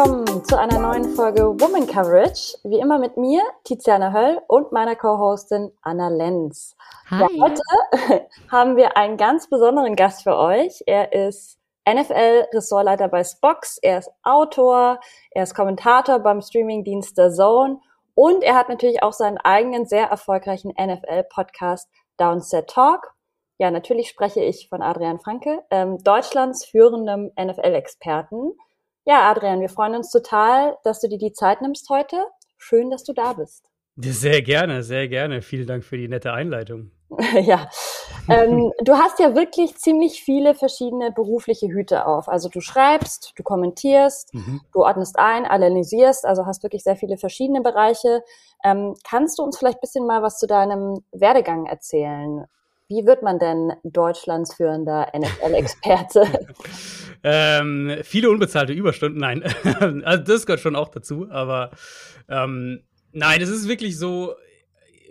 willkommen zu einer neuen Folge Woman Coverage. Wie immer mit mir, Tiziana Höll und meiner Co-Hostin Anna Lenz. Ja, heute haben wir einen ganz besonderen Gast für euch. Er ist NFL-Ressortleiter bei Spox, er ist Autor, er ist Kommentator beim Streamingdienst The Zone und er hat natürlich auch seinen eigenen sehr erfolgreichen NFL-Podcast Downset Talk. Ja, natürlich spreche ich von Adrian Franke, ähm, Deutschlands führendem NFL-Experten. Ja, Adrian, wir freuen uns total, dass du dir die Zeit nimmst heute. Schön, dass du da bist. Sehr gerne, sehr gerne. Vielen Dank für die nette Einleitung. ja, ähm, du hast ja wirklich ziemlich viele verschiedene berufliche Hüte auf. Also du schreibst, du kommentierst, mhm. du ordnest ein, analysierst, also hast wirklich sehr viele verschiedene Bereiche. Ähm, kannst du uns vielleicht ein bisschen mal was zu deinem Werdegang erzählen? Wie wird man denn Deutschlands führender NFL-Experte? ähm, viele unbezahlte Überstunden, nein. also das gehört schon auch dazu, aber ähm, nein, es ist wirklich so,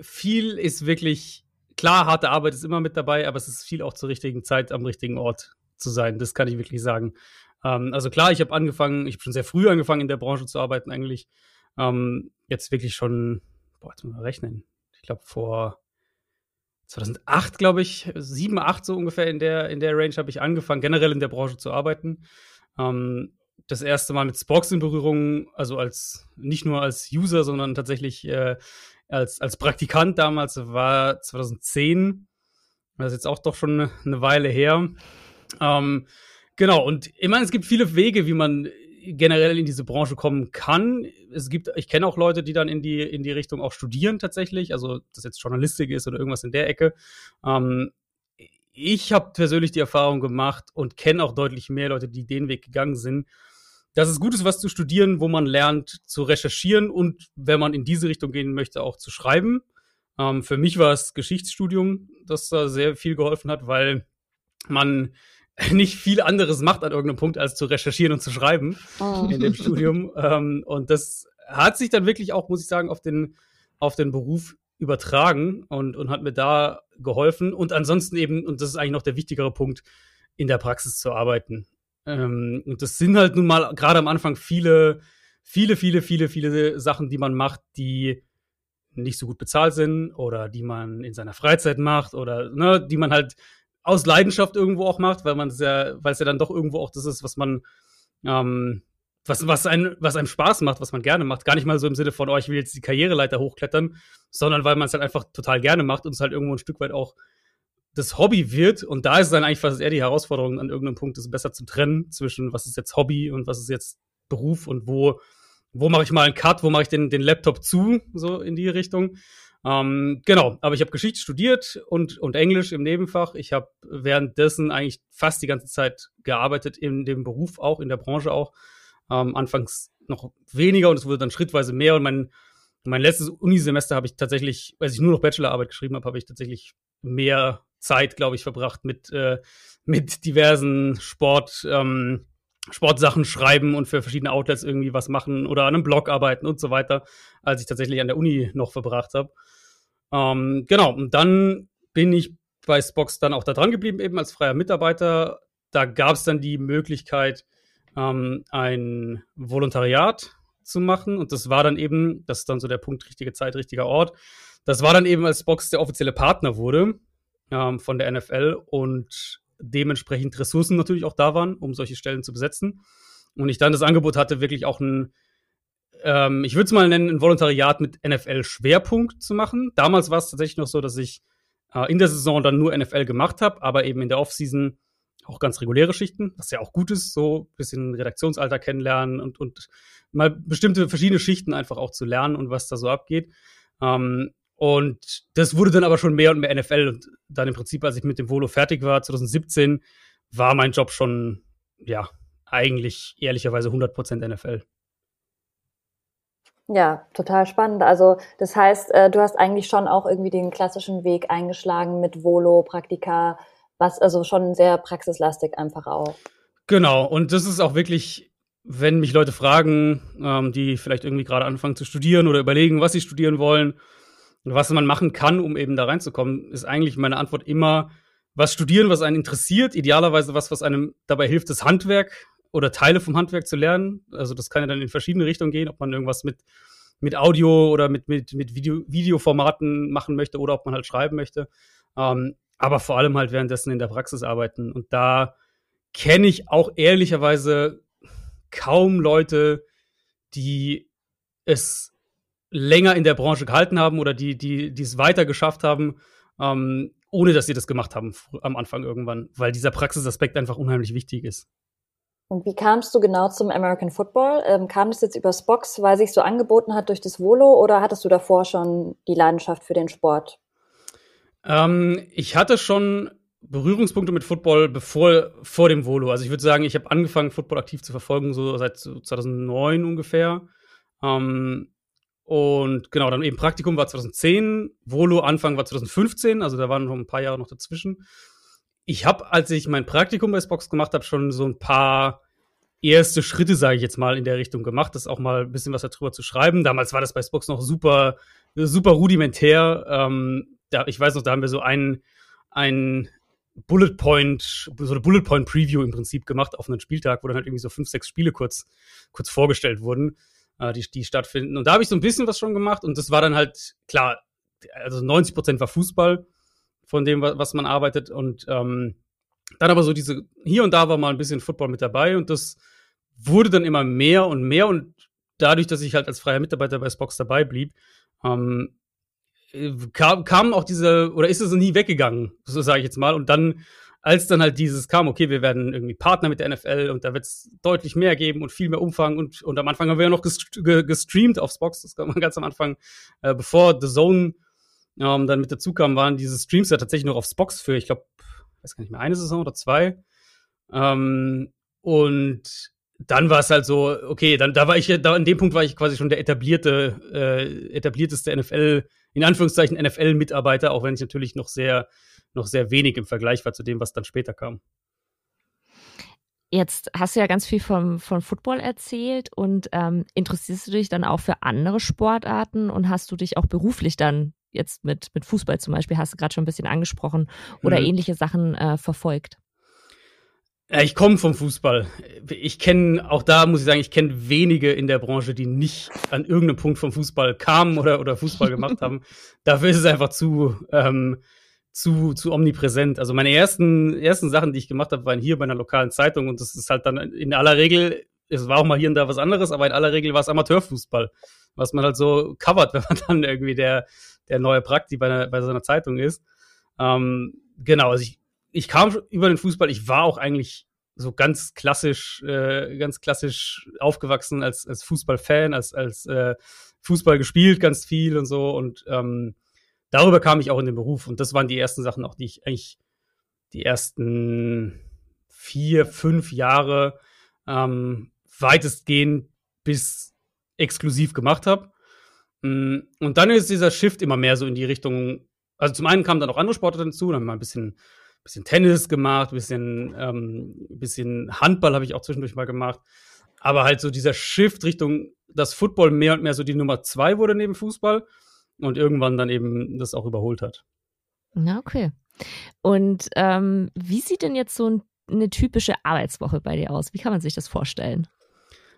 viel ist wirklich, klar, harte Arbeit ist immer mit dabei, aber es ist viel auch zur richtigen Zeit am richtigen Ort zu sein. Das kann ich wirklich sagen. Ähm, also klar, ich habe angefangen, ich habe schon sehr früh angefangen in der Branche zu arbeiten eigentlich. Ähm, jetzt wirklich schon, boah, jetzt muss man rechnen. Ich glaube vor 2008, glaube ich, 7, 8 so ungefähr in der, in der Range habe ich angefangen, generell in der Branche zu arbeiten. Ähm, das erste Mal mit Spox in Berührung, also als nicht nur als User, sondern tatsächlich äh, als, als Praktikant damals war 2010. Das ist jetzt auch doch schon eine, Weile her. Ähm, genau, und ich meine, es gibt viele Wege, wie man generell in diese Branche kommen kann. Es gibt, ich kenne auch Leute, die dann in die, in die Richtung auch studieren tatsächlich, also das jetzt Journalistik ist oder irgendwas in der Ecke. Ähm, ich habe persönlich die Erfahrung gemacht und kenne auch deutlich mehr Leute, die den Weg gegangen sind, dass es gut ist, was zu studieren, wo man lernt zu recherchieren und wenn man in diese Richtung gehen möchte, auch zu schreiben. Ähm, für mich war es Geschichtsstudium, das da sehr viel geholfen hat, weil man nicht viel anderes macht an irgendeinem Punkt, als zu recherchieren und zu schreiben oh. in dem Studium. Ähm, und das hat sich dann wirklich auch, muss ich sagen, auf den, auf den Beruf übertragen und, und hat mir da geholfen. Und ansonsten eben, und das ist eigentlich noch der wichtigere Punkt, in der Praxis zu arbeiten. Ähm, und das sind halt nun mal gerade am Anfang viele, viele, viele, viele, viele Sachen, die man macht, die nicht so gut bezahlt sind oder die man in seiner Freizeit macht oder ne, die man halt aus Leidenschaft irgendwo auch macht, weil man es ja, weil es ja dann doch irgendwo auch das ist, was man, ähm, was, was, ein, was einem Spaß macht, was man gerne macht. Gar nicht mal so im Sinne von, oh, ich will jetzt die Karriereleiter hochklettern, sondern weil man es halt einfach total gerne macht und es halt irgendwo ein Stück weit auch das Hobby wird. Und da ist es dann eigentlich fast eher die Herausforderung, an irgendeinem Punkt es besser zu trennen zwischen, was ist jetzt Hobby und was ist jetzt Beruf und wo, wo mache ich mal einen Cut, wo mache ich den, den Laptop zu, so in die Richtung. Ähm, genau, aber ich habe Geschichte studiert und, und Englisch im Nebenfach. Ich habe währenddessen eigentlich fast die ganze Zeit gearbeitet in dem Beruf auch, in der Branche auch. Ähm, anfangs noch weniger und es wurde dann schrittweise mehr. Und mein, mein letztes Unisemester habe ich tatsächlich, als ich nur noch Bachelorarbeit geschrieben habe, habe ich tatsächlich mehr Zeit, glaube ich, verbracht mit, äh, mit diversen Sport, ähm, Sportsachen schreiben und für verschiedene Outlets irgendwie was machen oder an einem Blog arbeiten und so weiter, als ich tatsächlich an der Uni noch verbracht habe. Ähm, genau, und dann bin ich bei Spox dann auch da dran geblieben, eben als freier Mitarbeiter. Da gab es dann die Möglichkeit, ähm, ein Volontariat zu machen. Und das war dann eben, das ist dann so der Punkt, richtige Zeit, richtiger Ort. Das war dann eben, als Spox der offizielle Partner wurde ähm, von der NFL und dementsprechend Ressourcen natürlich auch da waren, um solche Stellen zu besetzen. Und ich dann das Angebot hatte, wirklich auch ein, ähm, ich würde es mal nennen, ein Volontariat mit NFL-Schwerpunkt zu machen. Damals war es tatsächlich noch so, dass ich äh, in der Saison dann nur NFL gemacht habe, aber eben in der Offseason auch ganz reguläre Schichten, was ja auch gut ist, so ein bisschen Redaktionsalter kennenlernen und, und mal bestimmte verschiedene Schichten einfach auch zu lernen und was da so abgeht. Ähm, und das wurde dann aber schon mehr und mehr NFL. Und dann im Prinzip, als ich mit dem Volo fertig war, 2017, war mein Job schon, ja, eigentlich ehrlicherweise 100% NFL. Ja, total spannend. Also das heißt, äh, du hast eigentlich schon auch irgendwie den klassischen Weg eingeschlagen mit Volo, Praktika, was also schon sehr praxislastig einfach auch. Genau, und das ist auch wirklich, wenn mich Leute fragen, ähm, die vielleicht irgendwie gerade anfangen zu studieren oder überlegen, was sie studieren wollen, was man machen kann, um eben da reinzukommen, ist eigentlich meine Antwort immer, was studieren, was einen interessiert, idealerweise was, was einem dabei hilft, das Handwerk oder Teile vom Handwerk zu lernen. Also das kann ja dann in verschiedene Richtungen gehen, ob man irgendwas mit, mit Audio oder mit, mit, mit Video, Videoformaten machen möchte oder ob man halt schreiben möchte. Ähm, aber vor allem halt währenddessen in der Praxis arbeiten. Und da kenne ich auch ehrlicherweise kaum Leute, die es länger in der Branche gehalten haben oder die, die, die es weiter geschafft haben, ähm, ohne dass sie das gemacht haben am Anfang irgendwann, weil dieser Praxisaspekt einfach unheimlich wichtig ist. Und wie kamst du genau zum American Football? Ähm, kam das jetzt über Spox, weil sich so angeboten hat durch das Volo oder hattest du davor schon die Leidenschaft für den Sport? Ähm, ich hatte schon Berührungspunkte mit Football bevor vor dem Volo. Also ich würde sagen, ich habe angefangen, Football aktiv zu verfolgen, so seit 2009 ungefähr. Ähm, und genau, dann eben Praktikum war 2010, Volo Anfang war 2015, also da waren noch ein paar Jahre noch dazwischen. Ich habe, als ich mein Praktikum bei Spox gemacht habe, schon so ein paar erste Schritte, sage ich jetzt mal, in der Richtung gemacht, das auch mal ein bisschen was darüber zu schreiben. Damals war das bei Spox noch super, super rudimentär. Ähm, da, ich weiß noch, da haben wir so einen, einen Bullet Point, so eine Bullet Point Preview im Prinzip gemacht auf einen Spieltag, wo dann halt irgendwie so fünf, sechs Spiele kurz, kurz vorgestellt wurden äh, die, die stattfinden. Und da habe ich so ein bisschen was schon gemacht und das war dann halt, klar, also 90 Prozent war Fußball von dem, was man arbeitet und ähm, dann aber so diese, hier und da war mal ein bisschen Football mit dabei und das wurde dann immer mehr und mehr und dadurch, dass ich halt als freier Mitarbeiter bei Spox dabei blieb, ähm, äh, kam, kam auch diese, oder ist es nie weggegangen, so sage ich jetzt mal. Und dann als dann halt dieses kam, okay, wir werden irgendwie Partner mit der NFL und da wird es deutlich mehr geben und viel mehr Umfang und, und am Anfang haben wir ja noch gestreamt auf Spox, das kann man ganz am Anfang, äh, bevor The Zone ähm, dann mit dazu kam, waren diese Streams ja tatsächlich noch auf Spox für, ich glaube, weiß gar nicht mehr, eine Saison oder zwei. Ähm, und dann war es halt so, okay, dann da war ich da an dem Punkt war ich quasi schon der etablierte, äh, etablierteste NFL, in Anführungszeichen NFL-Mitarbeiter, auch wenn ich natürlich noch sehr noch sehr wenig im Vergleich war zu dem, was dann später kam. Jetzt hast du ja ganz viel vom, von Football erzählt und ähm, interessierst du dich dann auch für andere Sportarten und hast du dich auch beruflich dann jetzt mit, mit Fußball zum Beispiel, hast du gerade schon ein bisschen angesprochen, oder mhm. ähnliche Sachen äh, verfolgt? Ja, ich komme vom Fußball. Ich kenne, auch da muss ich sagen, ich kenne wenige in der Branche, die nicht an irgendeinem Punkt vom Fußball kamen oder, oder Fußball gemacht haben. Dafür ist es einfach zu, ähm, zu, zu omnipräsent. Also meine ersten, ersten Sachen, die ich gemacht habe, waren hier bei einer lokalen Zeitung und das ist halt dann in aller Regel, es war auch mal hier und da was anderes, aber in aller Regel war es Amateurfußball, was man halt so covert, wenn man dann irgendwie der, der neue Prakti bei, einer, bei so einer Zeitung ist. Ähm, genau, also ich, ich kam über den Fußball, ich war auch eigentlich so ganz klassisch, äh, ganz klassisch aufgewachsen als, als Fußballfan, als, als äh, Fußball gespielt ganz viel und so und ähm, darüber kam ich auch in den Beruf. Und das waren die ersten Sachen auch, die ich eigentlich die ersten vier, fünf Jahre ähm, weitestgehend bis exklusiv gemacht habe. Mm, und dann ist dieser Shift immer mehr so in die Richtung, also zum einen kamen dann auch andere Sportler hinzu, dann haben wir ein bisschen, bisschen Tennis gemacht, ein bisschen, ähm, bisschen Handball habe ich auch zwischendurch mal gemacht. Aber halt so dieser Shift Richtung, dass Football mehr und mehr so die Nummer zwei wurde neben Fußball und irgendwann dann eben das auch überholt hat. Na, okay. Und ähm, wie sieht denn jetzt so ein, eine typische Arbeitswoche bei dir aus? Wie kann man sich das vorstellen?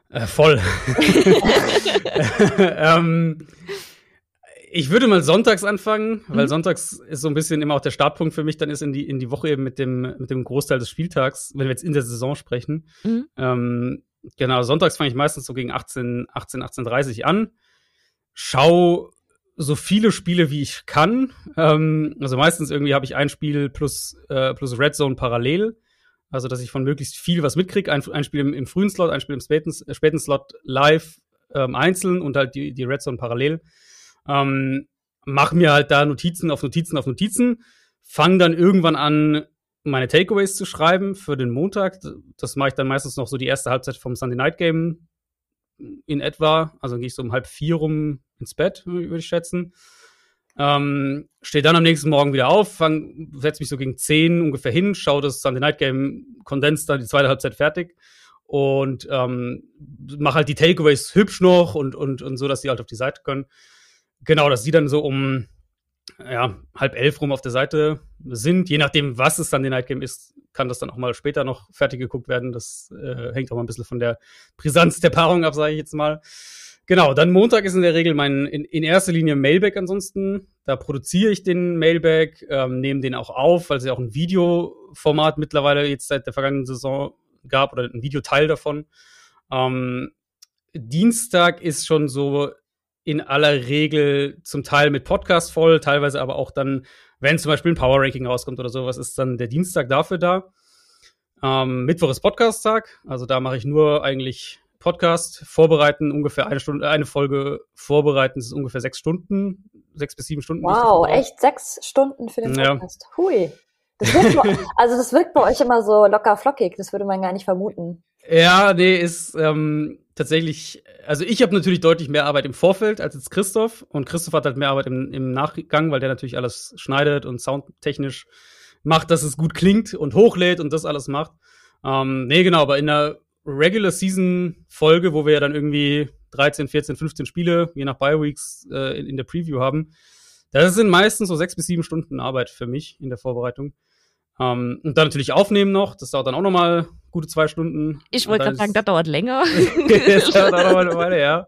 Äh, voll. ähm, ich würde mal sonntags anfangen, weil mhm. sonntags ist so ein bisschen immer auch der Startpunkt für mich, dann ist in die, in die Woche eben mit dem, mit dem Großteil des Spieltags, wenn wir jetzt in der Saison sprechen. Mhm. Ähm, genau, sonntags fange ich meistens so gegen 18, 18, 18.30 an. Schau so viele Spiele wie ich kann. Ähm, also meistens irgendwie habe ich ein Spiel plus, äh, plus Red Zone parallel. Also, dass ich von möglichst viel was mitkriege. Ein, ein Spiel im, im, frühen Slot, ein Spiel im späten, äh, späten Slot live ähm, einzeln und halt die, die Red Zone parallel. Ähm, mach mir halt da Notizen auf Notizen auf Notizen. Fang dann irgendwann an, meine Takeaways zu schreiben für den Montag. Das mache ich dann meistens noch so die erste Halbzeit vom Sunday Night Game in etwa. Also gehe ich so um halb vier rum ins Bett, würde ich schätzen. Ähm, stehe dann am nächsten Morgen wieder auf, setze mich so gegen 10 ungefähr hin, schaue das Sunday Night Game Kondens dann die zweite Halbzeit fertig und ähm, mache halt die Takeaways hübsch noch und, und, und so, dass sie halt auf die Seite können. Genau, dass sie dann so um ja, halb elf rum auf der Seite sind, je nachdem, was es dann Sunday Night Game ist, kann das dann auch mal später noch fertig geguckt werden. Das äh, hängt auch mal ein bisschen von der Brisanz der Paarung ab, sage ich jetzt mal. Genau, dann Montag ist in der Regel mein in, in erster Linie Mailback ansonsten. Da produziere ich den Mailback, ähm, nehme den auch auf, weil es ja auch ein Videoformat mittlerweile jetzt seit der vergangenen Saison gab oder ein Videoteil davon. Ähm, Dienstag ist schon so in aller Regel zum Teil mit Podcast voll, teilweise aber auch dann, wenn zum Beispiel ein Power Ranking rauskommt oder sowas, ist dann der Dienstag dafür da. Ähm, Mittwoch ist Podcast-Tag, also da mache ich nur eigentlich Podcast vorbereiten, ungefähr eine Stunde, eine Folge vorbereiten, das ist ungefähr sechs Stunden, sechs bis sieben Stunden. Wow, echt sechs Stunden für den Podcast. Ja. Hui. Das bei, also das wirkt bei euch immer so locker flockig, das würde man gar nicht vermuten. Ja, nee, ist ähm, tatsächlich, also ich habe natürlich deutlich mehr Arbeit im Vorfeld als jetzt Christoph und Christoph hat halt mehr Arbeit im, im Nachgang, weil der natürlich alles schneidet und soundtechnisch macht, dass es gut klingt und hochlädt und das alles macht. Ähm, nee, genau, aber in der Regular Season Folge, wo wir ja dann irgendwie 13, 14, 15 Spiele, je nach Bye Weeks, äh, in, in der Preview haben, das sind meistens so sechs bis sieben Stunden Arbeit für mich in der Vorbereitung. Ähm, und dann natürlich aufnehmen noch. Das dauert dann auch nochmal gute zwei Stunden. Ich wollte gerade sagen, das dauert länger. das dauert auch nochmal eine Weile, ja.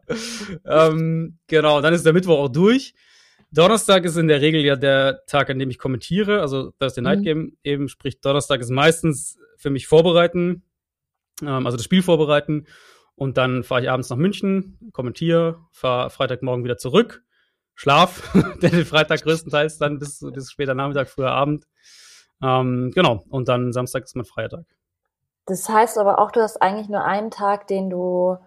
ähm, genau, dann ist der Mittwoch auch durch. Donnerstag ist in der Regel ja der Tag, an dem ich kommentiere. Also Thursday Night mhm. Game mhm. eben, sprich Donnerstag ist meistens für mich vorbereiten, ähm, also das Spiel vorbereiten. Und dann fahre ich abends nach München, kommentiere, fahre Freitagmorgen wieder zurück, schlaf, den Freitag größtenteils dann bis, bis später Nachmittag, früher Abend. Ähm, genau, und dann Samstag ist mein freier Tag. Das heißt aber auch, du hast eigentlich nur einen Tag, den du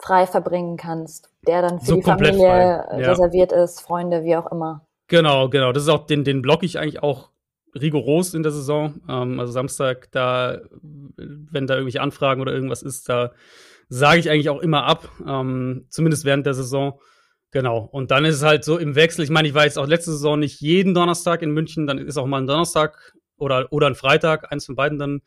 frei verbringen kannst, der dann für so die Familie frei. reserviert ist, Freunde, wie auch immer. Genau, genau. Das ist auch, den, den block ich eigentlich auch rigoros in der Saison. Ähm, also Samstag, da, wenn da irgendwelche Anfragen oder irgendwas ist, da sage ich eigentlich auch immer ab, ähm, zumindest während der Saison. Genau. Und dann ist es halt so im Wechsel. Ich meine, ich war jetzt auch letzte Saison nicht jeden Donnerstag in München, dann ist auch mal ein Donnerstag oder, oder ein Freitag, eins von beiden dann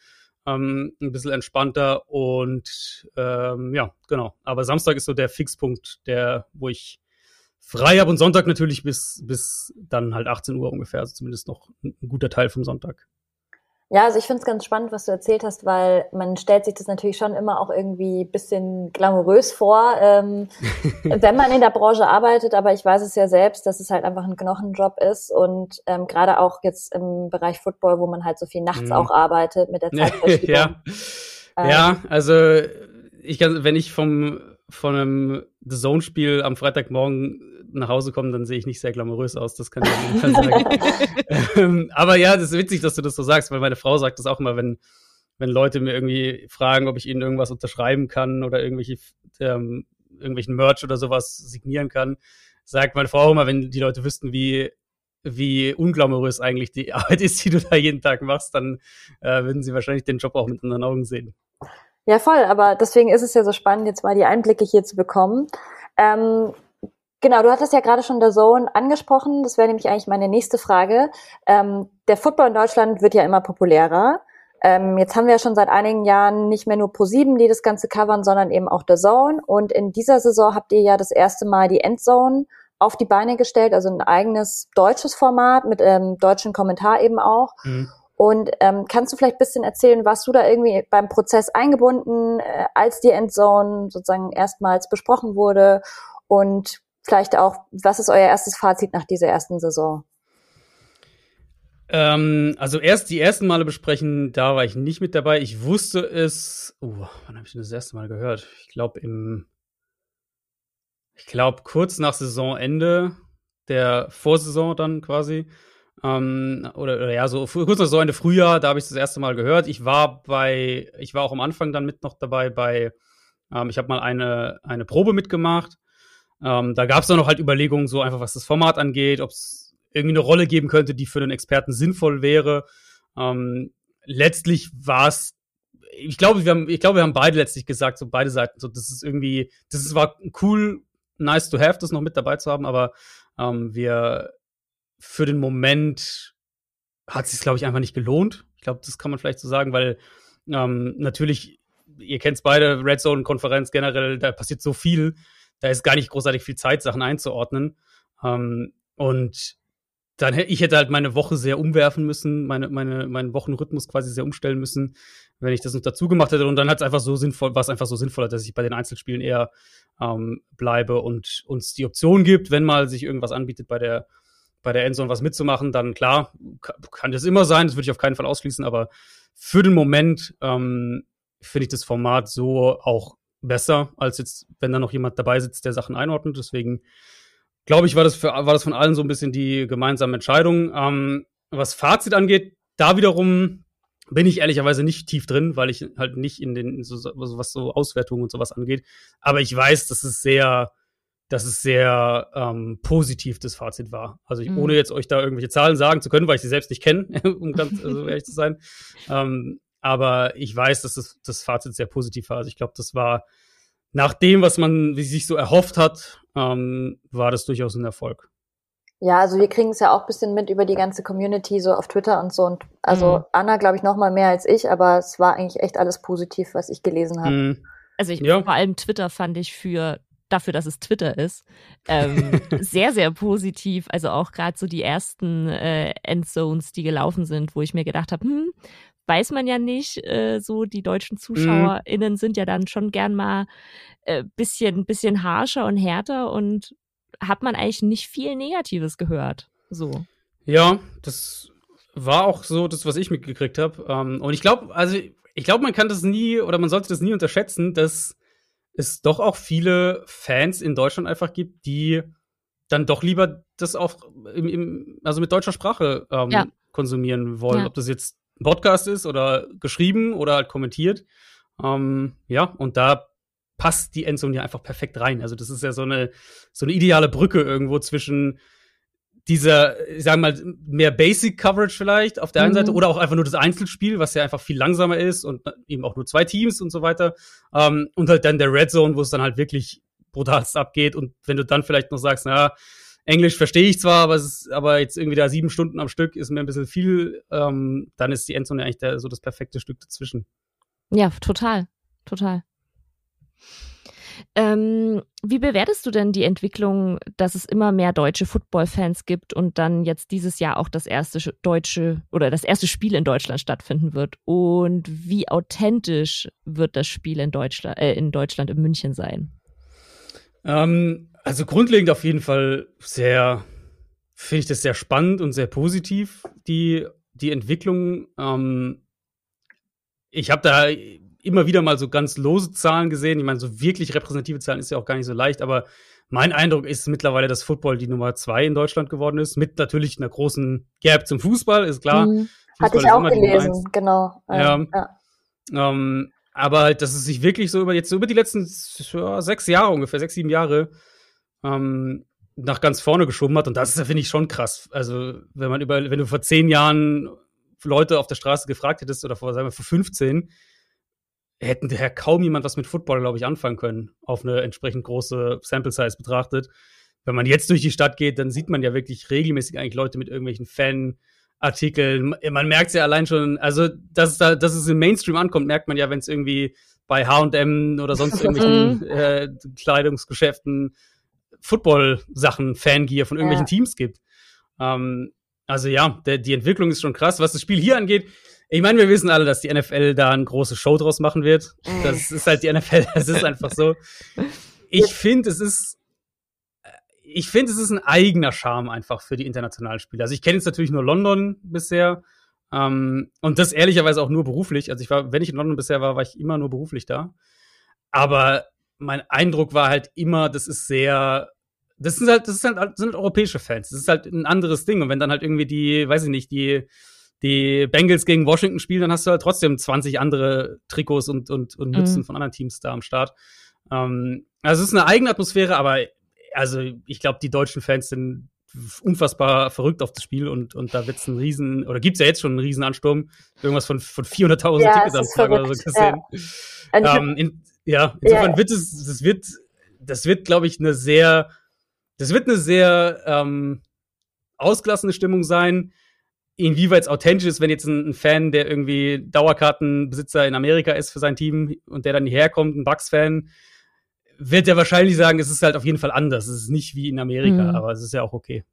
ähm, ein bisschen entspannter. Und ähm, ja, genau. Aber Samstag ist so der Fixpunkt, der, wo ich frei habe und Sonntag natürlich bis, bis dann halt 18 Uhr ungefähr, also zumindest noch ein, ein guter Teil vom Sonntag. Ja, also ich finde es ganz spannend, was du erzählt hast, weil man stellt sich das natürlich schon immer auch irgendwie bisschen glamourös vor, ähm, wenn man in der Branche arbeitet. Aber ich weiß es ja selbst, dass es halt einfach ein Knochenjob ist und ähm, gerade auch jetzt im Bereich Football, wo man halt so viel nachts mhm. auch arbeitet mit der Zeitverschiebung. ja. Ähm, ja, also ich kann, wenn ich vom von einem The Zone-Spiel am Freitagmorgen nach Hause komme, dann sehe ich nicht sehr glamourös aus, das kann ich auf jeden Fall sagen. ähm, aber ja, das ist witzig, dass du das so sagst, weil meine Frau sagt das auch immer, wenn, wenn Leute mir irgendwie fragen, ob ich ihnen irgendwas unterschreiben kann oder irgendwelche, ähm, irgendwelchen Merch oder sowas signieren kann, sagt meine Frau immer, wenn die Leute wüssten, wie wie unglamourös eigentlich die Arbeit ist, die du da jeden Tag machst, dann äh, würden sie wahrscheinlich den Job auch mit anderen Augen sehen. Ja, voll, aber deswegen ist es ja so spannend, jetzt mal die Einblicke hier zu bekommen. Ähm, Genau, du hattest ja gerade schon der Zone angesprochen. Das wäre nämlich eigentlich meine nächste Frage. Ähm, der Football in Deutschland wird ja immer populärer. Ähm, jetzt haben wir ja schon seit einigen Jahren nicht mehr nur Pro7, die das Ganze covern, sondern eben auch der Zone. Und in dieser Saison habt ihr ja das erste Mal die Endzone auf die Beine gestellt, also ein eigenes deutsches Format mit ähm, deutschen Kommentar eben auch. Mhm. Und ähm, kannst du vielleicht bisschen erzählen, was du da irgendwie beim Prozess eingebunden, äh, als die Endzone sozusagen erstmals besprochen wurde? Und vielleicht auch, was ist euer erstes Fazit nach dieser ersten Saison? Ähm, also erst die ersten Male besprechen, da war ich nicht mit dabei. Ich wusste es, uh, wann habe ich denn das erste Mal gehört? Ich glaube im, ich glaube kurz nach Saisonende der Vorsaison dann quasi. Ähm, oder, oder, ja, so kurz nach Saisonende Frühjahr, da habe ich das erste Mal gehört. Ich war bei, ich war auch am Anfang dann mit noch dabei bei, ähm, ich habe mal eine, eine Probe mitgemacht ähm, da gab es dann noch halt Überlegungen, so einfach was das Format angeht, ob es irgendwie eine Rolle geben könnte, die für einen Experten sinnvoll wäre. Ähm, letztlich war es, ich glaube, wir haben, ich glaube, wir haben beide letztlich gesagt, so beide Seiten, so das ist irgendwie, das ist, war cool, nice to have, das noch mit dabei zu haben, aber ähm, wir für den Moment hat sich, glaube ich, einfach nicht gelohnt. Ich glaube, das kann man vielleicht so sagen, weil ähm, natürlich, ihr kennt es beide, Red Zone-Konferenz generell, da passiert so viel da ist gar nicht großartig viel Zeit, Sachen einzuordnen. Ähm, und dann hätte ich hätte halt meine Woche sehr umwerfen müssen, meine, meine, meinen Wochenrhythmus quasi sehr umstellen müssen, wenn ich das noch dazu gemacht hätte. Und dann hat es einfach so sinnvoll, war es einfach so sinnvoller, dass ich bei den Einzelspielen eher ähm, bleibe und uns die Option gibt, wenn mal sich irgendwas anbietet bei der bei der Endzone was mitzumachen, dann klar, kann das immer sein, das würde ich auf keinen Fall ausschließen, aber für den Moment ähm, finde ich das Format so auch besser, als jetzt, wenn da noch jemand dabei sitzt, der Sachen einordnet. Deswegen glaube ich, war das, für, war das von allen so ein bisschen die gemeinsame Entscheidung. Ähm, was Fazit angeht, da wiederum bin ich ehrlicherweise nicht tief drin, weil ich halt nicht in den, so, was so Auswertungen und sowas angeht. Aber ich weiß, dass es sehr, dass es sehr ähm, positiv das Fazit war. Also ich, mhm. ohne jetzt euch da irgendwelche Zahlen sagen zu können, weil ich sie selbst nicht kenne, um ganz also ehrlich zu sein. Ähm, aber ich weiß, dass das, das Fazit sehr positiv war. Also ich glaube, das war nach dem, was man wie sich so erhofft hat, ähm, war das durchaus ein Erfolg. Ja, also wir kriegen es ja auch ein bisschen mit über die ganze Community, so auf Twitter und so. Und also mhm. Anna, glaube ich, noch mal mehr als ich, aber es war eigentlich echt alles positiv, was ich gelesen habe. Mhm. Also ich, ja. vor allem Twitter fand ich für dafür, dass es Twitter ist, ähm, sehr, sehr positiv. Also auch gerade so die ersten äh, Endzones, die gelaufen sind, wo ich mir gedacht habe, hm, weiß man ja nicht. Äh, so die deutschen mhm. ZuschauerInnen mhm. sind ja dann schon gern mal äh, bisschen, bisschen harscher und härter und hat man eigentlich nicht viel Negatives gehört. So. Ja, das war auch so das, was ich mitgekriegt habe. Ähm, und ich glaube, also ich glaube, man kann das nie oder man sollte das nie unterschätzen, dass es doch auch viele Fans in Deutschland einfach gibt, die dann doch lieber das auch im, im also mit deutscher Sprache ähm, ja. konsumieren wollen. Ja. Ob das jetzt Podcast ist oder geschrieben oder halt kommentiert. Ähm, ja, und da passt die Endzone ja einfach perfekt rein. Also das ist ja so eine, so eine ideale Brücke irgendwo zwischen dieser, ich sag mal, mehr Basic Coverage vielleicht auf der einen mhm. Seite oder auch einfach nur das Einzelspiel, was ja einfach viel langsamer ist und eben auch nur zwei Teams und so weiter. Ähm, und halt dann der Red Zone, wo es dann halt wirklich brutalst abgeht. Und wenn du dann vielleicht noch sagst, naja, Englisch verstehe ich zwar, aber, es ist, aber jetzt irgendwie da sieben Stunden am Stück ist mir ein bisschen viel, ähm, dann ist die Endzone eigentlich der, so das perfekte Stück dazwischen. Ja, total. Total. Ähm, wie bewertest du denn die Entwicklung, dass es immer mehr deutsche Football-Fans gibt und dann jetzt dieses Jahr auch das erste deutsche oder das erste Spiel in Deutschland stattfinden wird? Und wie authentisch wird das Spiel in Deutschland, äh, in Deutschland in München sein? Ähm, also grundlegend auf jeden Fall sehr, finde ich das sehr spannend und sehr positiv, die, die Entwicklung. Ähm, ich habe da immer wieder mal so ganz lose Zahlen gesehen. Ich meine, so wirklich repräsentative Zahlen ist ja auch gar nicht so leicht, aber mein Eindruck ist mittlerweile, dass Football die Nummer zwei in Deutschland geworden ist, mit natürlich einer großen Gap zum Fußball, ist klar. Mhm. Hatte ich auch gelesen, genau. Ja. ja. Ähm, aber halt, dass es sich wirklich so über jetzt so über die letzten ja, sechs Jahre ungefähr, sechs, sieben Jahre ähm, nach ganz vorne geschoben hat. Und das ist, finde ich, schon krass. Also, wenn man über, wenn du vor zehn Jahren Leute auf der Straße gefragt hättest oder vor, sagen wir, vor 15, hätten daher kaum jemand was mit Football, glaube ich, anfangen können, auf eine entsprechend große Sample Size betrachtet. Wenn man jetzt durch die Stadt geht, dann sieht man ja wirklich regelmäßig eigentlich Leute mit irgendwelchen Fan-Artikeln. Man merkt es ja allein schon, also dass es, da, dass es im Mainstream ankommt, merkt man ja, wenn es irgendwie bei H&M oder sonst irgendwelchen äh, Kleidungsgeschäften Football-Sachen, Fangear von irgendwelchen ja. Teams gibt. Ähm, also ja, der, die Entwicklung ist schon krass. Was das Spiel hier angeht, ich meine, wir wissen alle, dass die NFL da eine große Show draus machen wird. Das ist halt die NFL, das ist einfach so. Ich finde, es ist, ich finde, es ist ein eigener Charme einfach für die internationalen Spiele. Also ich kenne jetzt natürlich nur London bisher. Ähm, und das ehrlicherweise auch nur beruflich. Also ich war, wenn ich in London bisher war, war ich immer nur beruflich da. Aber mein Eindruck war halt immer, das ist sehr, das sind halt, das sind halt, sind halt europäische Fans. Das ist halt ein anderes Ding. Und wenn dann halt irgendwie die, weiß ich nicht, die die Bengals gegen Washington spielen, dann hast du halt trotzdem 20 andere Trikots und, und, und Mützen mhm. von anderen Teams da am Start. Ähm, also es ist eine eigene Atmosphäre, aber also ich glaube, die deutschen Fans sind unfassbar verrückt auf das Spiel und, und da wird es einen riesen, oder gibt es ja jetzt schon einen riesen Ansturm, irgendwas von, von 400.000 ja, Ticketanfragen oder so gesehen. Ja, ähm, in, ja insofern ja. wird es, das wird, das wird, glaube ich, eine sehr, das wird eine sehr ähm, ausgelassene Stimmung sein inwieweit es authentisch ist, wenn jetzt ein, ein, Fan, der irgendwie Dauerkartenbesitzer in Amerika ist für sein Team und der dann hierher kommt, ein Bucks-Fan, wird er wahrscheinlich sagen, es ist halt auf jeden Fall anders. Es ist nicht wie in Amerika, mhm. aber es ist ja auch okay.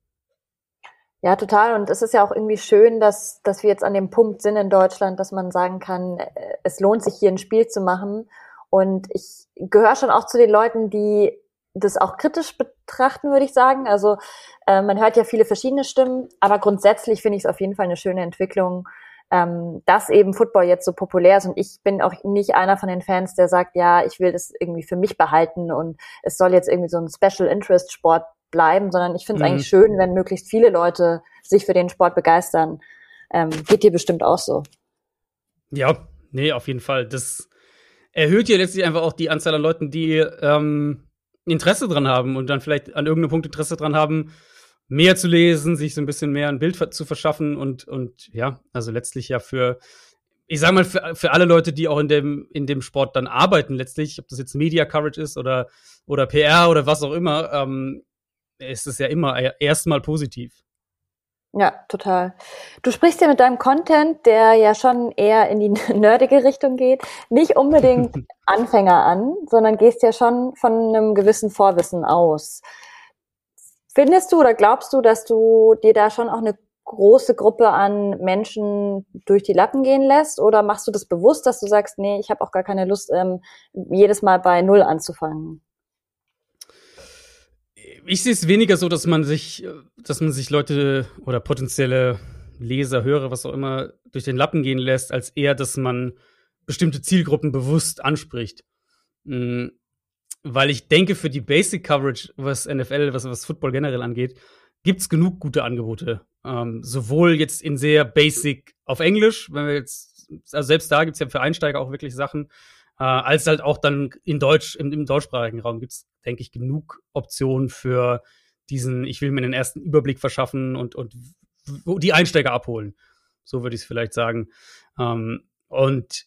Ja, total. Und es ist ja auch irgendwie schön, dass, dass wir jetzt an dem Punkt sind in Deutschland, dass man sagen kann, äh, es lohnt sich hier ein Spiel zu machen. Und ich gehöre schon auch zu den Leuten, die das auch kritisch betrachten, würde ich sagen. Also äh, man hört ja viele verschiedene Stimmen, aber grundsätzlich finde ich es auf jeden Fall eine schöne Entwicklung, ähm, dass eben Football jetzt so populär ist. Und ich bin auch nicht einer von den Fans, der sagt, ja, ich will das irgendwie für mich behalten und es soll jetzt irgendwie so ein Special Interest Sport bleiben, sondern ich finde es mhm. eigentlich schön, wenn möglichst viele Leute sich für den Sport begeistern. Ähm, geht dir bestimmt auch so. Ja, nee, auf jeden Fall. Das erhöht ja letztlich einfach auch die Anzahl an Leuten, die ähm, Interesse dran haben und dann vielleicht an irgendeinem Punkt Interesse dran haben, mehr zu lesen, sich so ein bisschen mehr ein Bild zu verschaffen und, und ja, also letztlich ja für, ich sag mal, für, für alle Leute, die auch in dem, in dem Sport dann arbeiten, letztlich, ob das jetzt Media Coverage ist oder, oder PR oder was auch immer, ähm, ist es ja immer erstmal positiv. Ja, total. Du sprichst ja mit deinem Content, der ja schon eher in die nerdige Richtung geht, nicht unbedingt Anfänger an, sondern gehst ja schon von einem gewissen Vorwissen aus. Findest du oder glaubst du, dass du dir da schon auch eine große Gruppe an Menschen durch die Lappen gehen lässt? Oder machst du das bewusst, dass du sagst, nee, ich habe auch gar keine Lust, ähm, jedes Mal bei Null anzufangen? ich sehe es weniger so, dass man sich, dass man sich Leute oder potenzielle Leser, Hörer, was auch immer, durch den Lappen gehen lässt, als eher, dass man bestimmte Zielgruppen bewusst anspricht. Mhm. Weil ich denke, für die Basic Coverage, was NFL, was, was Football generell angeht, gibt's genug gute Angebote. Ähm, sowohl jetzt in sehr basic auf Englisch, wenn wir jetzt, also selbst da gibt's ja für Einsteiger auch wirklich Sachen, äh, als halt auch dann in Deutsch, im, im deutschsprachigen Raum gibt's denke ich, genug Optionen für diesen, ich will mir den ersten Überblick verschaffen und, und die Einsteiger abholen. So würde ich es vielleicht sagen. Ähm, und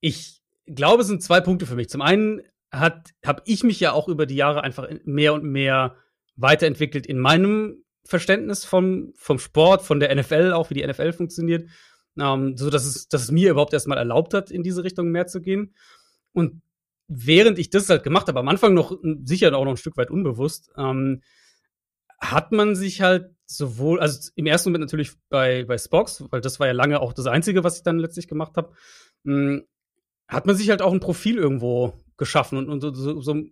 ich glaube, es sind zwei Punkte für mich. Zum einen habe ich mich ja auch über die Jahre einfach mehr und mehr weiterentwickelt in meinem Verständnis vom, vom Sport, von der NFL, auch wie die NFL funktioniert, ähm, so dass es, dass es mir überhaupt erstmal erlaubt hat, in diese Richtung mehr zu gehen. Und während ich das halt gemacht habe, am Anfang noch sicher auch noch ein Stück weit unbewusst, ähm, hat man sich halt sowohl, also im ersten Moment natürlich bei, bei Spox, weil das war ja lange auch das Einzige, was ich dann letztlich gemacht habe, hm, hat man sich halt auch ein Profil irgendwo geschaffen und, und so, so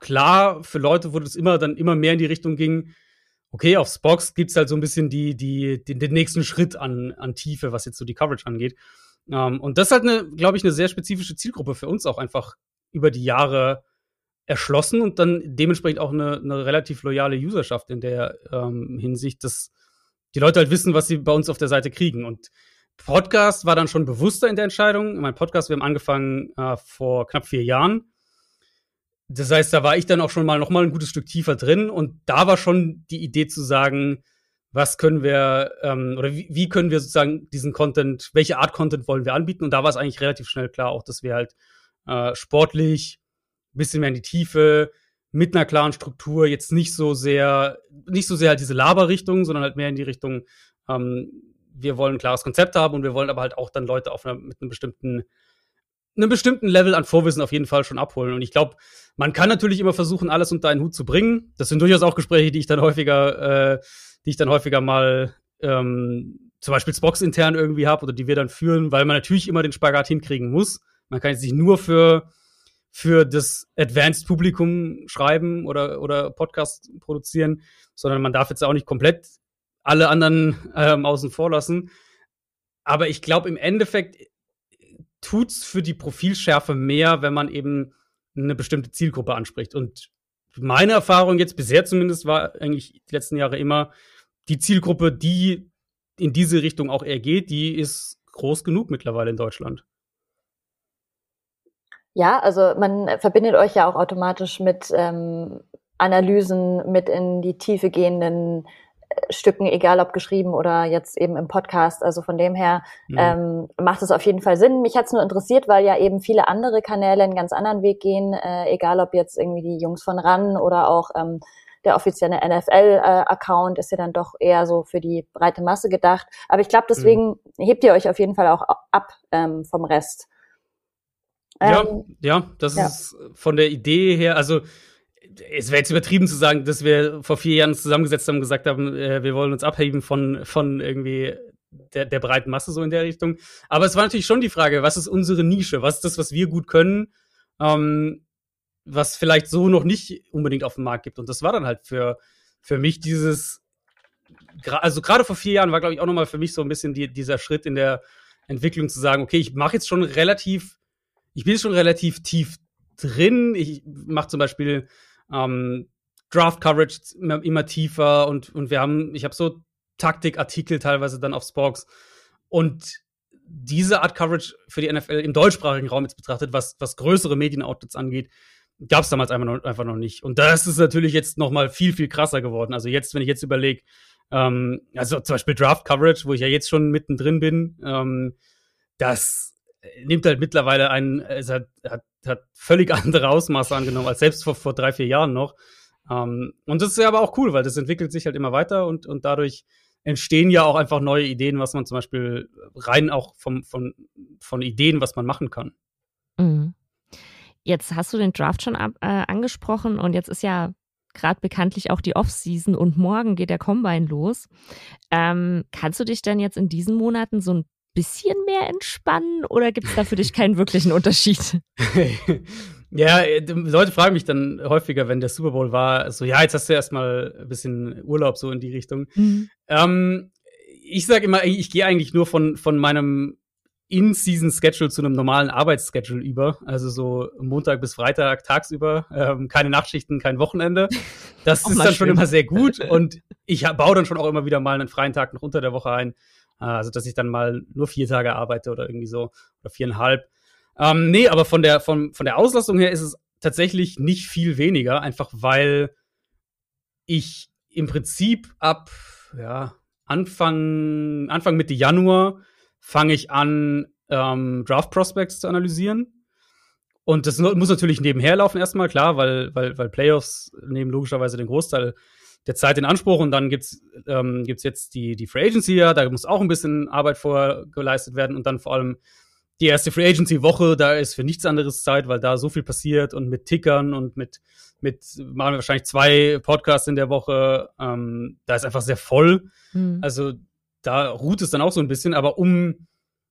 klar für Leute, wo das immer dann immer mehr in die Richtung ging, okay, auf Spox gibt's halt so ein bisschen die, die, den, den nächsten Schritt an, an Tiefe, was jetzt so die Coverage angeht. Um, ähm, und das halt eine, glaube ich, eine sehr spezifische Zielgruppe für uns auch einfach über die Jahre erschlossen und dann dementsprechend auch eine, eine relativ loyale Userschaft in der ähm, Hinsicht, dass die Leute halt wissen, was sie bei uns auf der Seite kriegen. Und Podcast war dann schon bewusster in der Entscheidung. Mein Podcast, wir haben angefangen äh, vor knapp vier Jahren. Das heißt, da war ich dann auch schon mal noch mal ein gutes Stück tiefer drin und da war schon die Idee zu sagen, was können wir ähm, oder wie, wie können wir sozusagen diesen Content, welche Art Content wollen wir anbieten? Und da war es eigentlich relativ schnell klar, auch dass wir halt äh, sportlich, bisschen mehr in die Tiefe, mit einer klaren Struktur, jetzt nicht so sehr, nicht so sehr halt diese Laberrichtung, sondern halt mehr in die Richtung, ähm, wir wollen ein klares Konzept haben und wir wollen aber halt auch dann Leute auf einer, mit einem bestimmten, einem bestimmten Level an Vorwissen auf jeden Fall schon abholen. Und ich glaube, man kann natürlich immer versuchen, alles unter einen Hut zu bringen. Das sind durchaus auch Gespräche, die ich dann häufiger, äh, die ich dann häufiger mal ähm, zum Beispiel Spox intern irgendwie habe oder die wir dann führen, weil man natürlich immer den Spagat hinkriegen muss. Man kann jetzt nicht nur für, für das Advanced Publikum schreiben oder, oder Podcast produzieren, sondern man darf jetzt auch nicht komplett alle anderen ähm, außen vor lassen. Aber ich glaube, im Endeffekt tut's für die Profilschärfe mehr, wenn man eben eine bestimmte Zielgruppe anspricht. Und meine Erfahrung jetzt bisher zumindest war eigentlich die letzten Jahre immer, die Zielgruppe, die in diese Richtung auch eher geht, die ist groß genug mittlerweile in Deutschland. Ja, also man verbindet euch ja auch automatisch mit ähm, Analysen, mit in die Tiefe gehenden äh, Stücken, egal ob geschrieben oder jetzt eben im Podcast. Also von dem her mhm. ähm, macht es auf jeden Fall Sinn. Mich hat es nur interessiert, weil ja eben viele andere Kanäle einen ganz anderen Weg gehen, äh, egal ob jetzt irgendwie die Jungs von RAN oder auch ähm, der offizielle NFL-Account äh, ist ja dann doch eher so für die breite Masse gedacht. Aber ich glaube, deswegen mhm. hebt ihr euch auf jeden Fall auch ab ähm, vom Rest. Ja, ähm, ja, das ja. ist von der Idee her, also es wäre jetzt übertrieben zu sagen, dass wir vor vier Jahren zusammengesetzt haben und gesagt haben, äh, wir wollen uns abheben von, von irgendwie der, der breiten Masse so in der Richtung. Aber es war natürlich schon die Frage, was ist unsere Nische? Was ist das, was wir gut können? Ähm, was vielleicht so noch nicht unbedingt auf dem Markt gibt. Und das war dann halt für, für mich dieses, also gerade vor vier Jahren war, glaube ich, auch nochmal für mich so ein bisschen die, dieser Schritt in der Entwicklung zu sagen, okay, ich mache jetzt schon relativ, ich bin schon relativ tief drin. Ich mache zum Beispiel ähm, Draft Coverage immer, immer, tiefer und, und wir haben, ich habe so Taktikartikel teilweise dann auf Sporks und diese Art Coverage für die NFL im deutschsprachigen Raum jetzt betrachtet, was, was größere Medienoutlets angeht, gab es damals einfach noch, einfach noch nicht. Und das ist natürlich jetzt noch mal viel, viel krasser geworden. Also jetzt, wenn ich jetzt überlege, ähm, also zum Beispiel Draft Coverage, wo ich ja jetzt schon mittendrin bin, ähm, das nimmt halt mittlerweile ein, es hat, hat, hat völlig andere Ausmaße angenommen als selbst vor, vor drei, vier Jahren noch. Ähm, und das ist ja aber auch cool, weil das entwickelt sich halt immer weiter und, und dadurch entstehen ja auch einfach neue Ideen, was man zum Beispiel rein auch vom, von, von Ideen, was man machen kann. Mhm. Jetzt hast du den Draft schon ab, äh, angesprochen und jetzt ist ja gerade bekanntlich auch die Offseason und morgen geht der Combine los. Ähm, kannst du dich denn jetzt in diesen Monaten so ein bisschen mehr entspannen oder gibt es da für dich keinen wirklichen Unterschied? ja, Leute fragen mich dann häufiger, wenn der Super Bowl war, so, ja, jetzt hast du erstmal ein bisschen Urlaub so in die Richtung. Mhm. Ähm, ich sage immer, ich gehe eigentlich nur von, von meinem in-Season-Schedule zu einem normalen Arbeitsschedule über. Also so Montag bis Freitag tagsüber, ähm, keine Nachtschichten, kein Wochenende. Das ist dann schön. schon immer sehr gut. Und ich baue dann schon auch immer wieder mal einen freien Tag noch unter der Woche ein. Also dass ich dann mal nur vier Tage arbeite oder irgendwie so oder viereinhalb. Ähm, nee, aber von der, von, von der Auslastung her ist es tatsächlich nicht viel weniger, einfach weil ich im Prinzip ab ja, Anfang, Anfang Mitte Januar fange ich an, ähm, Draft Prospects zu analysieren. Und das muss natürlich nebenher laufen erstmal, klar, weil, weil, weil Playoffs nehmen logischerweise den Großteil der Zeit in Anspruch und dann gibt's ähm, gibt's jetzt die, die Free Agency ja, da muss auch ein bisschen Arbeit vorher geleistet werden und dann vor allem die erste Free Agency Woche, da ist für nichts anderes Zeit, weil da so viel passiert und mit Tickern und mit, mit machen wir wahrscheinlich zwei Podcasts in der Woche, ähm, da ist einfach sehr voll. Mhm. Also da ruht es dann auch so ein bisschen, aber um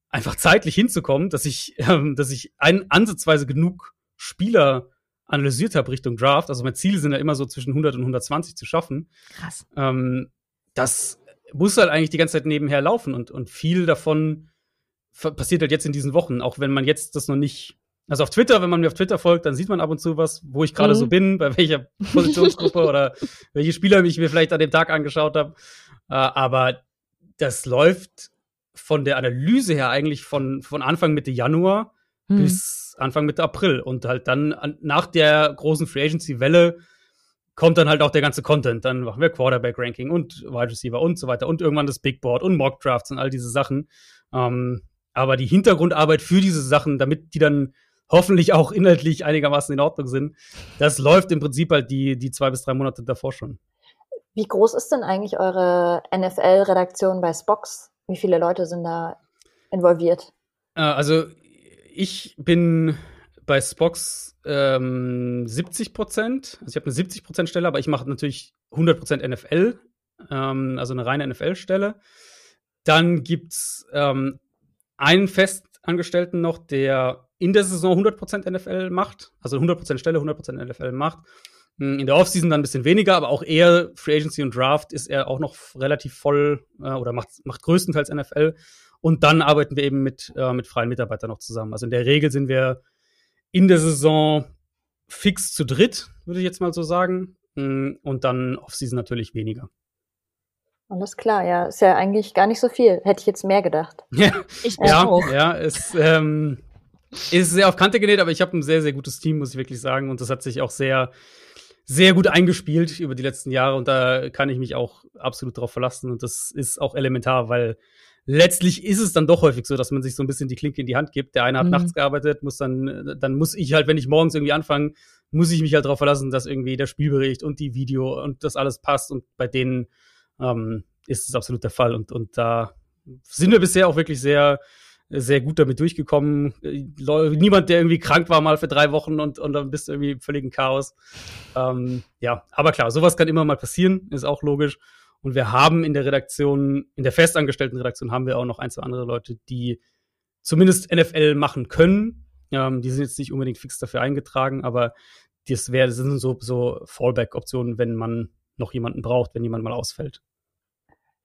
einfach zeitlich hinzukommen, dass ich, ähm, dass ich ein, ansatzweise genug Spieler analysiert habe Richtung Draft, also mein Ziel sind ja immer so zwischen 100 und 120 zu schaffen. Krass. Ähm, das muss halt eigentlich die ganze Zeit nebenher laufen und, und viel davon passiert halt jetzt in diesen Wochen, auch wenn man jetzt das noch nicht also auf Twitter, wenn man mir auf Twitter folgt, dann sieht man ab und zu was, wo ich gerade mhm. so bin, bei welcher Positionsgruppe oder welche Spieler ich mir vielleicht an dem Tag angeschaut habe. Äh, aber das läuft von der Analyse her eigentlich von, von Anfang Mitte Januar hm. bis Anfang Mitte April. Und halt dann an, nach der großen Free Agency-Welle kommt dann halt auch der ganze Content. Dann machen wir Quarterback-Ranking und Wide Receiver und so weiter und irgendwann das Big Board und Mock Drafts und all diese Sachen. Ähm, aber die Hintergrundarbeit für diese Sachen, damit die dann hoffentlich auch inhaltlich einigermaßen in Ordnung sind, das läuft im Prinzip halt die, die zwei bis drei Monate davor schon. Wie groß ist denn eigentlich eure NFL-Redaktion bei Spox? Wie viele Leute sind da involviert? Äh, also ich bin bei Spox ähm, 70 Prozent. Also ich habe eine 70 Prozent Stelle, aber ich mache natürlich 100 Prozent NFL, ähm, also eine reine NFL-Stelle. Dann gibt's ähm, einen Festangestellten noch, der in der Saison 100 Prozent NFL macht, also 100 Prozent Stelle, 100 Prozent NFL macht. Hm, in der Offseason dann ein bisschen weniger, aber auch eher Free Agency und Draft ist er auch noch relativ voll äh, oder macht, macht größtenteils NFL. Und dann arbeiten wir eben mit, äh, mit freien Mitarbeitern noch zusammen. Also in der Regel sind wir in der Saison fix zu dritt, würde ich jetzt mal so sagen. Hm, und dann Offseason natürlich weniger. Alles klar, ja. Ist ja eigentlich gar nicht so viel. Hätte ich jetzt mehr gedacht. Ja, ich ja, auch. ja, es ähm, ist sehr auf Kante genäht, aber ich habe ein sehr, sehr gutes Team, muss ich wirklich sagen. Und das hat sich auch sehr sehr gut eingespielt über die letzten Jahre und da kann ich mich auch absolut darauf verlassen und das ist auch elementar, weil letztlich ist es dann doch häufig so, dass man sich so ein bisschen die Klinke in die Hand gibt. Der eine hat mhm. nachts gearbeitet, muss dann, dann muss ich halt, wenn ich morgens irgendwie anfange, muss ich mich halt darauf verlassen, dass irgendwie der Spielbericht und die Video und das alles passt und bei denen ähm, ist es absolut der Fall und, und da sind wir bisher auch wirklich sehr, sehr gut damit durchgekommen. Niemand, der irgendwie krank war mal für drei Wochen und, und dann bist du irgendwie völlig im Chaos. Ähm, ja, aber klar, sowas kann immer mal passieren, ist auch logisch. Und wir haben in der Redaktion, in der festangestellten Redaktion haben wir auch noch ein, zwei andere Leute, die zumindest NFL machen können. Ähm, die sind jetzt nicht unbedingt fix dafür eingetragen, aber das wäre, das sind so, so Fallback-Optionen, wenn man noch jemanden braucht, wenn jemand mal ausfällt.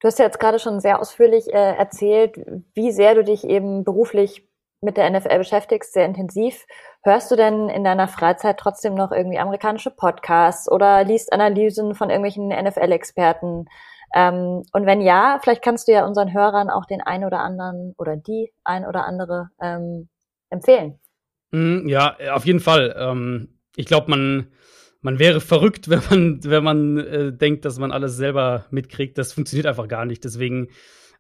Du hast ja jetzt gerade schon sehr ausführlich äh, erzählt, wie sehr du dich eben beruflich mit der NFL beschäftigst, sehr intensiv. Hörst du denn in deiner Freizeit trotzdem noch irgendwie amerikanische Podcasts oder liest Analysen von irgendwelchen NFL-Experten? Ähm, und wenn ja, vielleicht kannst du ja unseren Hörern auch den ein oder anderen oder die ein oder andere ähm, empfehlen. Mm, ja, auf jeden Fall. Ähm, ich glaube, man, man wäre verrückt, wenn man, wenn man äh, denkt, dass man alles selber mitkriegt. Das funktioniert einfach gar nicht. Deswegen,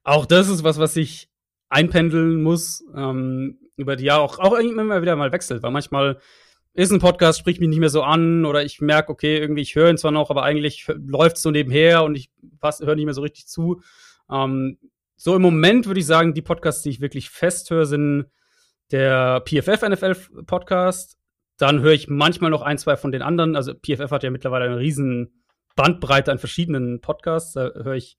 auch das ist was, was ich einpendeln muss ähm, über die Jahre. Auch, auch immer wieder mal wechselt, weil manchmal ist ein Podcast, spricht mich nicht mehr so an oder ich merke, okay, irgendwie, ich höre ihn zwar noch, aber eigentlich läuft es so nebenher und ich höre nicht mehr so richtig zu. Ähm, so im Moment würde ich sagen, die Podcasts, die ich wirklich fest höre, sind der PFF NFL Podcast, dann höre ich manchmal noch ein, zwei von den anderen. Also PFF hat ja mittlerweile eine riesen Bandbreite an verschiedenen Podcasts. Da höre ich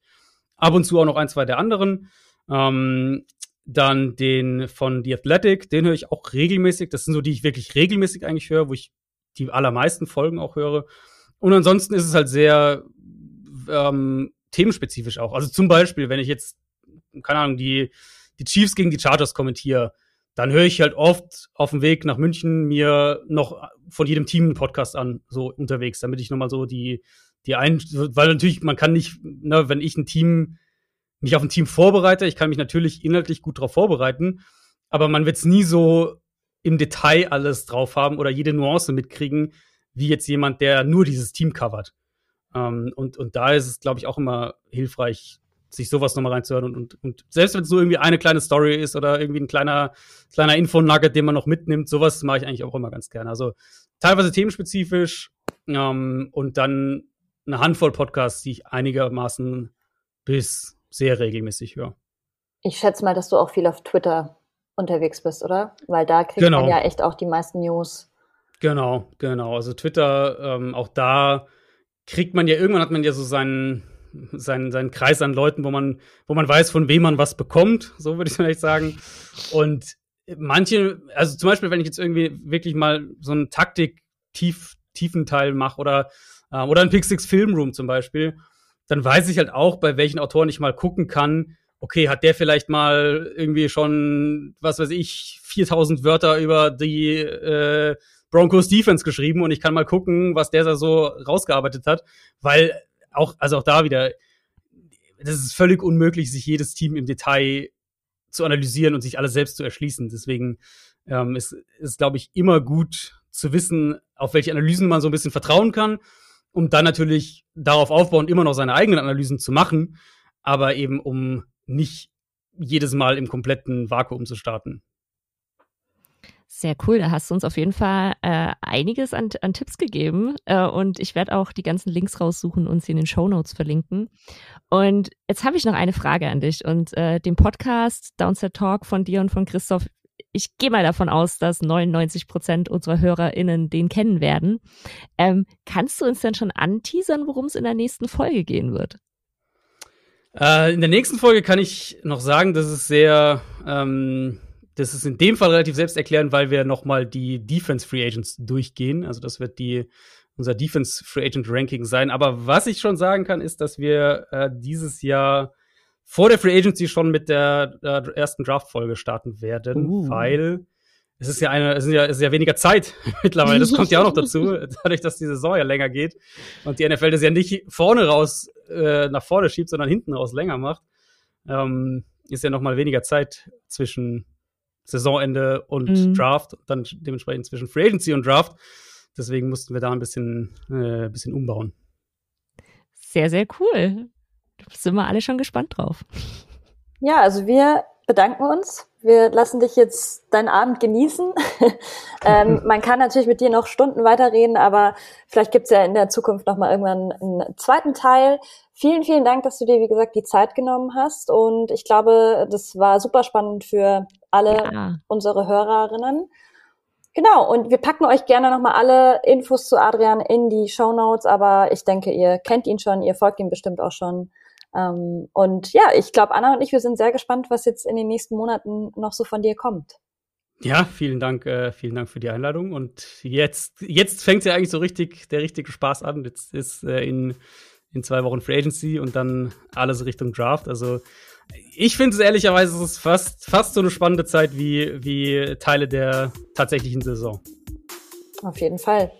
ab und zu auch noch ein, zwei der anderen. Ähm, dann den von The Athletic, den höre ich auch regelmäßig. Das sind so die ich wirklich regelmäßig eigentlich höre, wo ich die allermeisten Folgen auch höre. Und ansonsten ist es halt sehr ähm, themenspezifisch auch. Also zum Beispiel, wenn ich jetzt, keine Ahnung, die, die Chiefs gegen die Chargers kommentiere, dann höre ich halt oft auf dem Weg nach München mir noch von jedem Team einen Podcast an, so unterwegs, damit ich nochmal so die, die ein, weil natürlich, man kann nicht, ne, wenn ich ein Team, mich auf ein Team vorbereite, ich kann mich natürlich inhaltlich gut darauf vorbereiten, aber man wird es nie so im Detail alles drauf haben oder jede Nuance mitkriegen, wie jetzt jemand, der nur dieses Team covert. Ähm, und, und da ist es, glaube ich, auch immer hilfreich, sich sowas nochmal reinzuhören und, und, und selbst wenn es nur irgendwie eine kleine Story ist oder irgendwie ein kleiner, kleiner Info-Nugget, den man noch mitnimmt, sowas mache ich eigentlich auch immer ganz gerne. Also teilweise themenspezifisch ähm, und dann eine Handvoll Podcasts, die ich einigermaßen bis sehr regelmäßig höre. Ich schätze mal, dass du auch viel auf Twitter unterwegs bist, oder? Weil da kriegt genau. man ja echt auch die meisten News. Genau, genau. Also Twitter, ähm, auch da kriegt man ja, irgendwann hat man ja so seinen, seinen, seinen Kreis an Leuten, wo man, wo man weiß, von wem man was bekommt, so würde ich vielleicht sagen. Und manche, also zum Beispiel, wenn ich jetzt irgendwie wirklich mal so einen Taktik-Tiefen Teil mache oder, äh, oder ein Pick Six Film Room zum Beispiel, dann weiß ich halt auch, bei welchen Autoren ich mal gucken kann, okay, hat der vielleicht mal irgendwie schon, was weiß ich, 4000 Wörter über die äh, Broncos Defense geschrieben und ich kann mal gucken, was der da so rausgearbeitet hat, weil auch, also auch da wieder, das ist völlig unmöglich, sich jedes Team im Detail zu analysieren und sich alles selbst zu erschließen. Deswegen ähm, ist, ist glaube ich, immer gut zu wissen, auf welche Analysen man so ein bisschen vertrauen kann, um dann natürlich darauf aufbauen, immer noch seine eigenen Analysen zu machen, aber eben um nicht jedes Mal im kompletten Vakuum zu starten. Sehr cool, da hast du uns auf jeden Fall äh, einiges an, an Tipps gegeben äh, und ich werde auch die ganzen Links raussuchen und sie in den Show Notes verlinken. Und jetzt habe ich noch eine Frage an dich und äh, den Podcast Downset Talk von dir und von Christoph. Ich gehe mal davon aus, dass 99 Prozent unserer HörerInnen den kennen werden. Ähm, kannst du uns denn schon anteasern, worum es in der nächsten Folge gehen wird? Äh, in der nächsten Folge kann ich noch sagen, dass es sehr ähm das ist in dem Fall relativ selbsterklärend, weil wir nochmal die Defense Free Agents durchgehen. Also das wird die, unser Defense Free Agent Ranking sein. Aber was ich schon sagen kann, ist, dass wir äh, dieses Jahr vor der Free Agency schon mit der äh, ersten Draft-Folge starten werden, uh. weil es ist ja eine, es ist ja, es ist ja weniger Zeit mittlerweile. Das kommt ja auch noch dazu, dadurch, dass die Saison ja länger geht und die NFL das ja nicht vorne raus äh, nach vorne schiebt, sondern hinten raus länger macht. Ähm, ist ja noch mal weniger Zeit zwischen Saisonende und mhm. Draft, dann dementsprechend zwischen Free Agency und Draft. Deswegen mussten wir da ein bisschen, äh, bisschen umbauen. Sehr, sehr cool. Sind wir alle schon gespannt drauf. Ja, also wir bedanken uns. Wir lassen dich jetzt deinen Abend genießen. ähm, man kann natürlich mit dir noch Stunden weiterreden, aber vielleicht gibt's ja in der Zukunft noch mal irgendwann einen zweiten Teil. Vielen, vielen Dank, dass du dir, wie gesagt, die Zeit genommen hast. Und ich glaube, das war super spannend für alle ja. unsere Hörerinnen. Genau, und wir packen euch gerne nochmal alle Infos zu Adrian in die Show Notes, aber ich denke, ihr kennt ihn schon, ihr folgt ihm bestimmt auch schon. Ähm, und ja, ich glaube, Anna und ich, wir sind sehr gespannt, was jetzt in den nächsten Monaten noch so von dir kommt. Ja, vielen Dank, äh, vielen Dank für die Einladung. Und jetzt, jetzt fängt ja eigentlich so richtig der richtige Spaß an. Jetzt ist äh, in, in zwei Wochen Free Agency und dann alles Richtung Draft. Also ich finde es ehrlicherweise fast, fast so eine spannende Zeit wie, wie Teile der tatsächlichen Saison. Auf jeden Fall.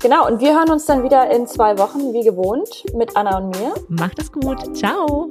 Genau, und wir hören uns dann wieder in zwei Wochen, wie gewohnt, mit Anna und mir. Macht es gut. Ciao.